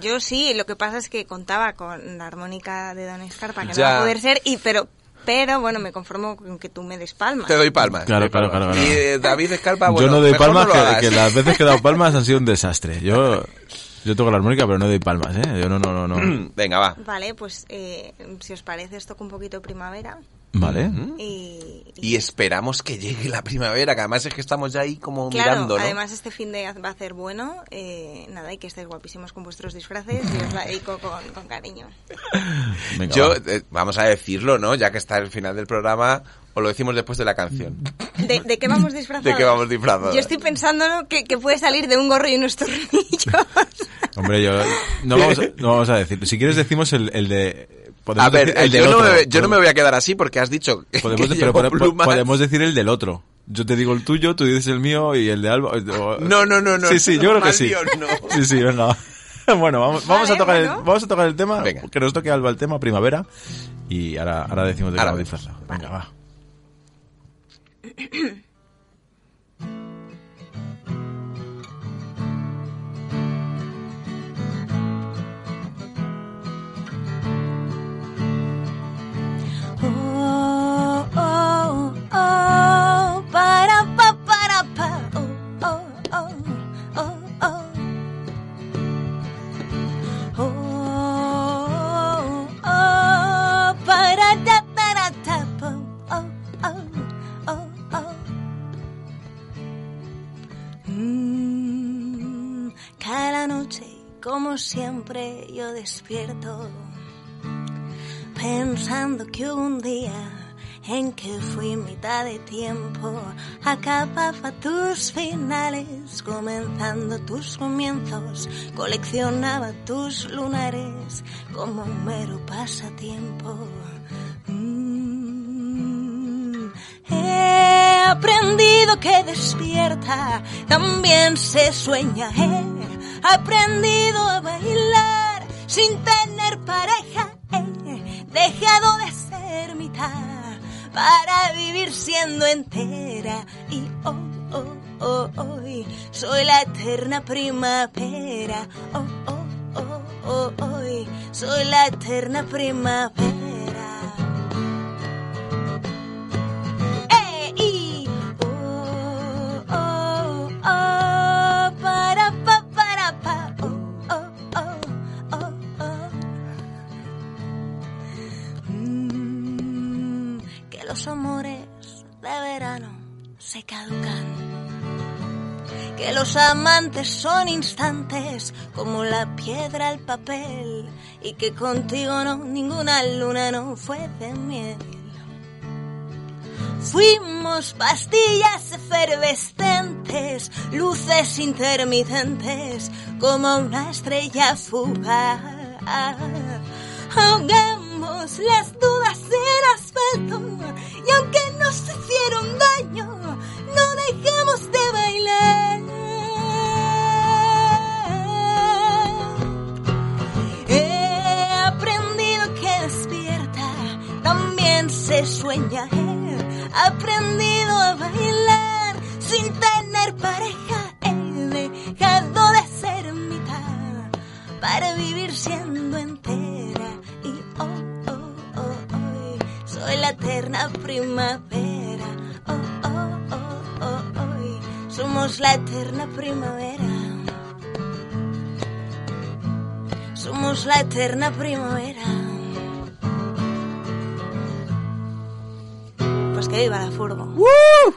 yo sí, lo que pasa es que contaba con la armónica de Don Escarpa, que no Ya. va a poder ser, y pero, pero bueno, me conformo con que tú me des palmas. Te doy palmas. Claro, claro, palmas. claro, claro. Y eh, David Escarpa, bueno, yo no doy palmas, no que, que las veces que he dado palmas han sido un desastre. Yo, yo toco la armónica, pero no doy palmas, ¿eh? Yo no, no, no. no. Venga, va. Vale, pues eh, si os parece, os toco un poquito de primavera. Vale. Y, Y esperamos que llegue la primavera, que además es que estamos ya ahí como claro, mirando, ¿no? además este fin de va a ser bueno. eh, nada, y que estéis guapísimos con vuestros disfraces y os la dedico con, con cariño. Venga, Yo, va. eh, vamos a decirlo, ¿no? Ya que está el final del programa, o lo decimos después de la canción. ¿De, de qué vamos disfrazados? ¿De qué vamos disfrazados? Yo estoy pensando ¿no? que, que puede salir de un gorro y unos tornillos. Hombre, yo no vamos, a, no vamos a decir. Si quieres decimos el, el de... podemos A ver, decir el yo, del no otro. me, yo no me voy a quedar así porque has dicho que, Podemos, que pero podemos decir el del otro. Yo te digo el tuyo, tú dices el mío y el de Alba. No, no, no, no, Sí, sí, yo creo que sí. Dios, no. Sí, sí, venga. Bueno, vamos, vamos a tocar el, bueno. vamos a tocar el tema, Venga. que nos toque Alba el tema primavera y ahora, ahora decimos de qué vamos disfrazado. Venga, va. siempre, yo despierto pensando que un día en que fui mitad de tiempo, acababa tus finales, comenzando tus comienzos, coleccionaba tus lunares como un mero pasatiempo. Mm, He aprendido que despierta también se sueña. He aprendido a bailar sin tener pareja, he dejado de ser mitad para vivir siendo entera y oh, oh, oh, hoy soy la eterna primavera. Oh, oh, oh, hoy soy la eterna primavera. Se caducan. Que los amantes son instantes como la piedra al papel y que contigo no, ninguna luna no fue de miel. Fuimos pastillas efervescentes, luces intermitentes, como una estrella fugaz. Ahogamos las dudas en asfalto y aunque nos hicieron daño, dejamos de bailar. He aprendido que despierta también se sueña. He aprendido a bailar sin tener pareja. He dejado de ser mitad para vivir siendo entera. Y oh, oh, oh, oh, soy la eterna primavera. Somos la eterna primavera. Somos la eterna primavera. Pues que viva la furgo.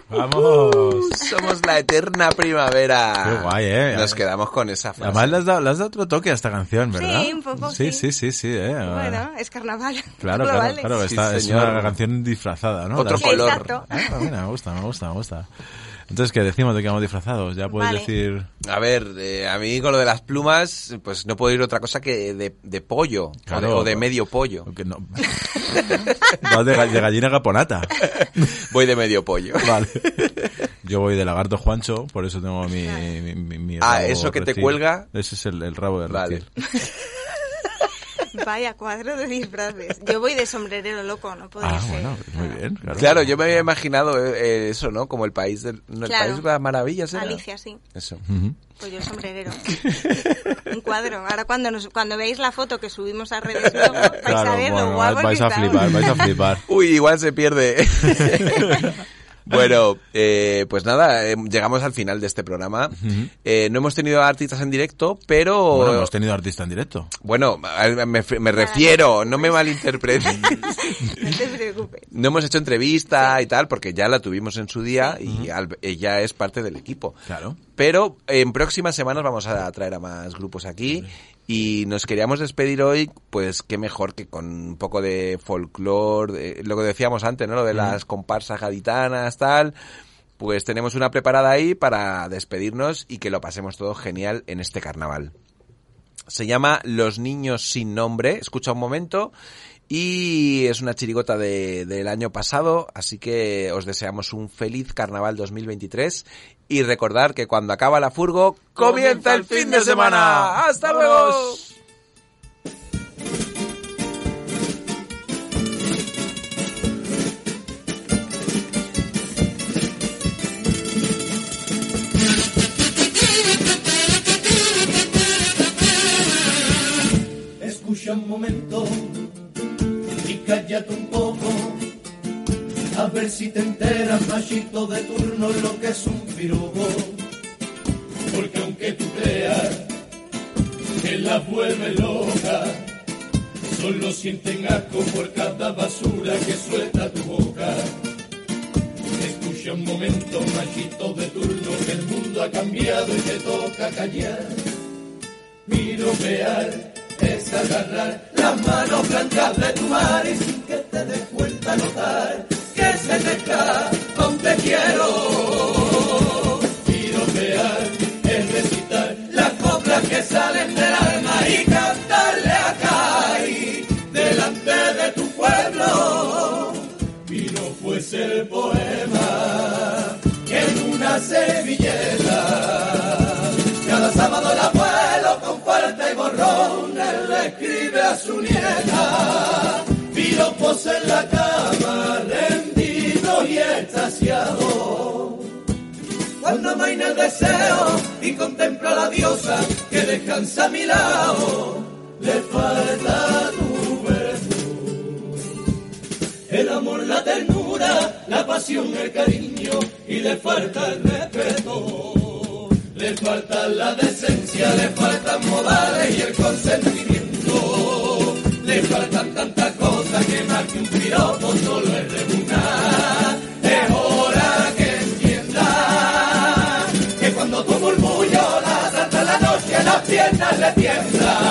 ¡Vamos! Somos la eterna primavera. Qué guay, ¿eh? Nos quedamos con esa frase. Además le has, dado, le has dado otro toque a esta canción, ¿verdad? Sí, un poco, Sí, sí. sí, sí, sí, ¿eh? Bueno, es carnaval. Claro, claro, vale. claro. Sí, Esta, es una canción disfrazada, ¿no? Otro color. Exacto. Ah, mira, me gusta, me gusta, me gusta. Entonces, ¿qué decimos de que vamos disfrazados? Ya puedes Vale. decir... A ver, eh, a mí con lo de las plumas, pues no puedo ir otra cosa que de, de pollo. o de- Claro. o, de, medio pollo. Que no. Vas de, ga- de gallina gaponata. Voy de medio pollo. Vale. Yo voy de lagarto Juancho, por eso tengo mi... mi, mi- mi Ah, rabo ¿eso que te cuelga? Ese es el, el rabo de Vale. reptil. Vaya cuadro de disfraces. Yo voy de sombrerero loco, no podía Ah, ser. bueno, muy bien. Claro. Claro, yo me había imaginado eh, eh, eso, ¿no? Como el país del no, el Claro. país de las maravillas, ¿era? Alicia, sí. Eso. Ujú. Pues yo el sombrerero. Un cuadro. Ahora cuando nos, cuando veáis la foto que subimos a redes luego, vais a Claro, ver lo bueno, guapos vais que a flipar, vais a flipar. Uy, igual se pierde. bueno, eh, pues nada, eh, llegamos al final de este programa. Eh, no hemos tenido artistas en directo, pero... Bueno, hemos tenido artista en directo. Bueno, me, me refiero, no me malinterpretes. No te preocupes. No hemos hecho entrevista y tal, porque ya la tuvimos en su día y al- ella es parte del equipo. Claro. Pero en próximas semanas vamos a traer a más grupos aquí y nos queríamos despedir hoy, pues qué mejor que con un poco de folclore, lo que decíamos antes, ¿no? Lo de las comparsas gaditanas, tal. Pues tenemos una preparada ahí para despedirnos y que lo pasemos todo genial en este carnaval. Se llama Los Niños Sin Nombre. Escucha un momento. Y es una chirigota de- del año pasado, así que os deseamos un feliz carnaval 2023 y recordar que cuando acaba la furgo comienza el fin de semana. ¡Hasta luego! Escucha un momento y cállate un poco. A ver si te enteras, machito de turno, lo que es un pirobo. Porque aunque tú creas que la vuelve loca, solo sienten asco por cada basura que suelta tu boca. Escucha un momento, machito de turno, que el mundo ha cambiado y te toca callar. Piropear es agarrar las manos blancas de tu mar y sin que te des cuenta notar se está con te quiero. Piropear es recitar las coplas que salen del alma y cantarle a Cari delante de tu pueblo. Y no fuese el poema que en una servilleta cada sábado el abuelo con falta y borrón él le escribe a su nieta tumbos en la cama, y extasiado. Cuando amaina el deseo y contempla a la diosa que descansa a mi lado, le falta tu virtud. El amor, la ternura, la pasión, el cariño y le falta el respeto. Le falta la decencia, le faltan modales y el consentimiento. Le faltan tantas cosas que más que un piropo solo es rebuscar. Es hora que entienda que cuando tu murmullo la salta la noche, las piernas le tiemblan.